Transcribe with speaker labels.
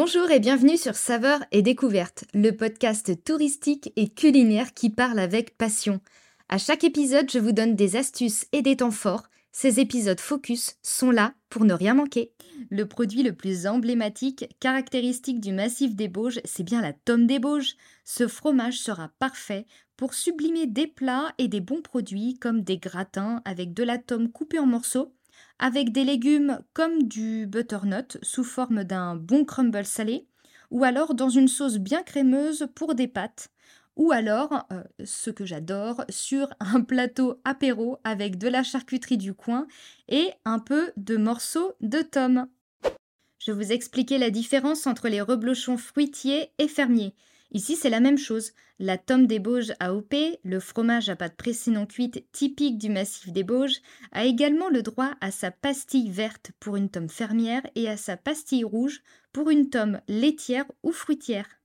Speaker 1: Bonjour et bienvenue sur Saveurs et Découvertes, le podcast touristique et culinaire qui parle avec passion. À chaque épisode, je vous donne des astuces et des temps forts. Ces épisodes focus sont là pour ne rien manquer. Le produit le plus emblématique, caractéristique du massif des Bauges, c'est bien la tome des Bauges. Ce fromage sera parfait pour sublimer des plats et des bons produits comme des gratins avec de la tome coupée en morceaux avec des légumes comme du butternut sous forme d'un bon crumble salé, ou alors dans une sauce bien crémeuse pour des pâtes, ou alors, euh, ce que j'adore, sur un plateau apéro avec de la charcuterie du coin et un peu de morceaux de tome. Je vous expliquer la différence entre les reblochons fruitiers et fermiers. Ici, c'est la même chose. La tome des Bauges AOP, le fromage à pâte pressée non cuite typique du massif des Bauges, a également le droit à sa pastille verte pour une tome fermière et à sa pastille rouge pour une tome laitière ou fruitière.